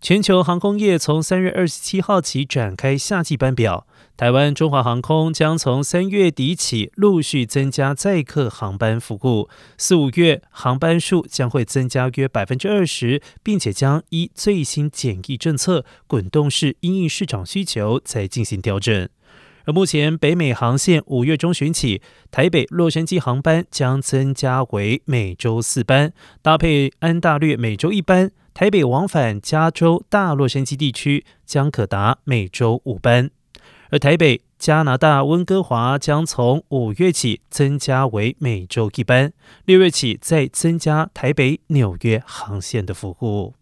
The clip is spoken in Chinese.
全球航空业从三月二十七号起展开夏季班表，台湾中华航空将从三月底起陆续增加载客航班服务，四五月航班数将会增加约百分之二十，并且将依最新检疫政策滚动式因应市场需求再进行调整。而目前北美航线五月中旬起，台北洛杉矶航班将增加为每周四班，搭配安大略每周一班。台北往返加州大洛杉矶地区将可达每周五班，而台北加拿大温哥华将从五月起增加为每周一班，六月起再增加台北纽约航线的服务。